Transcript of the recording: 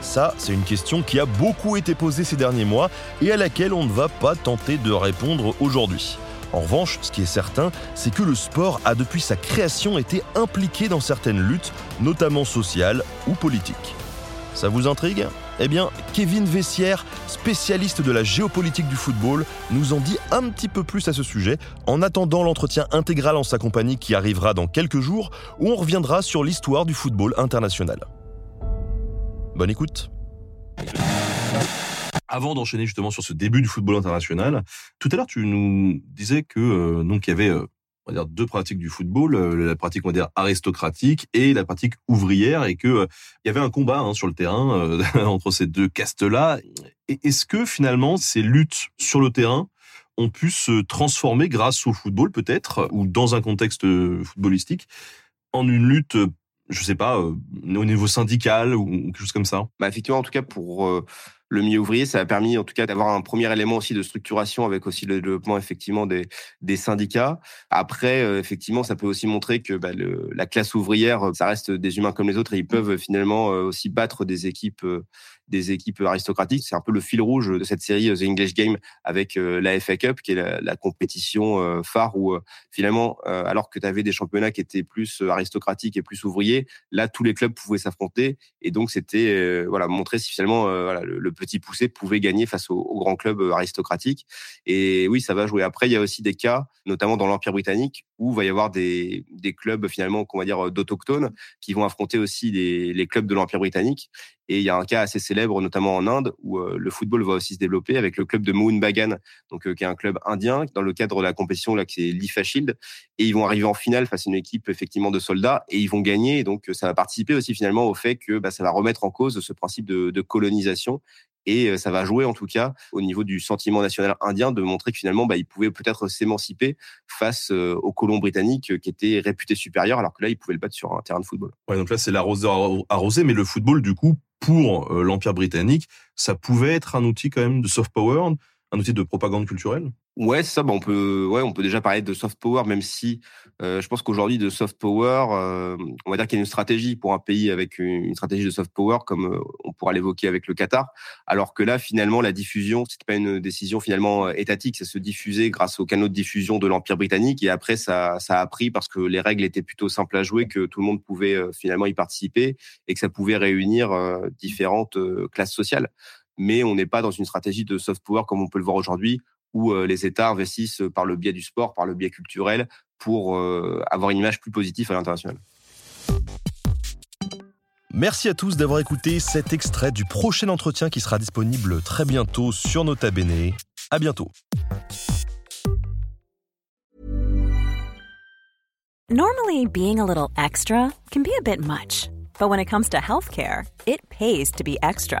Ça, c'est une question qui a beaucoup été posée ces derniers mois et à laquelle on ne va pas tenter de répondre aujourd'hui. En revanche, ce qui est certain, c'est que le sport a depuis sa création été impliqué dans certaines luttes, notamment sociales ou politiques. Ça vous intrigue? Eh bien, Kevin Vessière, spécialiste de la géopolitique du football, nous en dit un petit peu plus à ce sujet, en attendant l'entretien intégral en sa compagnie qui arrivera dans quelques jours, où on reviendra sur l'histoire du football international. Bonne écoute avant d'enchaîner justement sur ce début du football international, tout à l'heure tu nous disais que euh, donc il y avait euh, deux pratiques du football, euh, la pratique on aristocratique et la pratique ouvrière et que il y avait un combat hein, sur le terrain entre ces deux castes-là. Est-ce que finalement ces luttes sur le terrain ont pu se transformer grâce au football peut-être ou dans un contexte footballistique en une lutte je sais pas, au niveau syndical ou quelque chose comme ça bah Effectivement, en tout cas, pour le milieu ouvrier, ça a permis en tout cas d'avoir un premier élément aussi de structuration avec aussi le développement effectivement des, syndicats. Après, euh, effectivement, ça peut aussi montrer que bah, la classe ouvrière, ça reste des humains comme les autres et ils peuvent finalement euh, aussi battre des équipes euh, des équipes aristocratiques. C'est un peu le fil rouge de cette série The English Game avec la FA Cup, qui est la, compétition phare où finalement, alors que tu avais des championnats qui étaient plus aristocratiques et plus ouvriers, là tous les clubs pouvaient s'affronter et donc c'était voilà montrer si finalement voilà, le, petit poussé pouvait gagner face aux, grands clubs euh, aristocratiques. Et oui, ça va jouer. Après, il y a aussi des cas, notamment dans l'Empire britannique, où va y avoir des, des clubs finalement, qu'on va dire, d'autochtones, qui vont affronter aussi les clubs de l'Empire britannique. Et il y a un cas assez célèbre, notamment en Inde, où euh, le football va aussi se développer avec le club de Mohun Bagan, donc euh, qui est un club indien dans le cadre de la compétition là qui est l'IFA Shield. Et ils vont arriver en finale face à une équipe effectivement de soldats et ils vont gagner. Et donc ça va participer aussi finalement au fait que bah, ça va remettre en cause ce principe de, colonisation et euh, ça va jouer en tout cas au niveau du sentiment national indien de montrer que finalement bah, ils pouvaient peut-être s'émanciper face aux colons britanniques qui étaient réputés supérieurs alors que là ils pouvaient le battre sur un terrain de football. Ouais, donc là c'est l'arroseur mais le football du coup pour euh, l'Empire britannique, ça pouvait être un outil quand même de soft power, un outil de propagande culturelle? Ouais, ça. Bah, on peut, ouais, on peut déjà parler de soft power, même si euh, je pense qu'aujourd'hui de soft power, euh, on va dire qu'il y a une stratégie pour un pays avec une, stratégie de soft power, comme euh, on pourra l'évoquer avec le Qatar. Alors que là, finalement, la diffusion, c'est pas une décision finalement étatique, ça se diffusait grâce aux canaux de diffusion de l'Empire britannique, et après ça, ça a pris parce que les règles étaient plutôt simples à jouer, que tout le monde pouvait finalement y participer, et que ça pouvait réunir différentes classes sociales mais on n'est pas dans une stratégie de soft power comme on peut le voir aujourd'hui, où euh, les États investissent par le biais du sport, par le biais culturel, pour euh, avoir une image plus positive à l'international. Merci à tous d'avoir écouté cet extrait du prochain entretien qui sera disponible très bientôt sur Nota Bene. À bientôt. Normally, being a little extra can be a bit much, but when it comes to healthcare, it pays to be extra.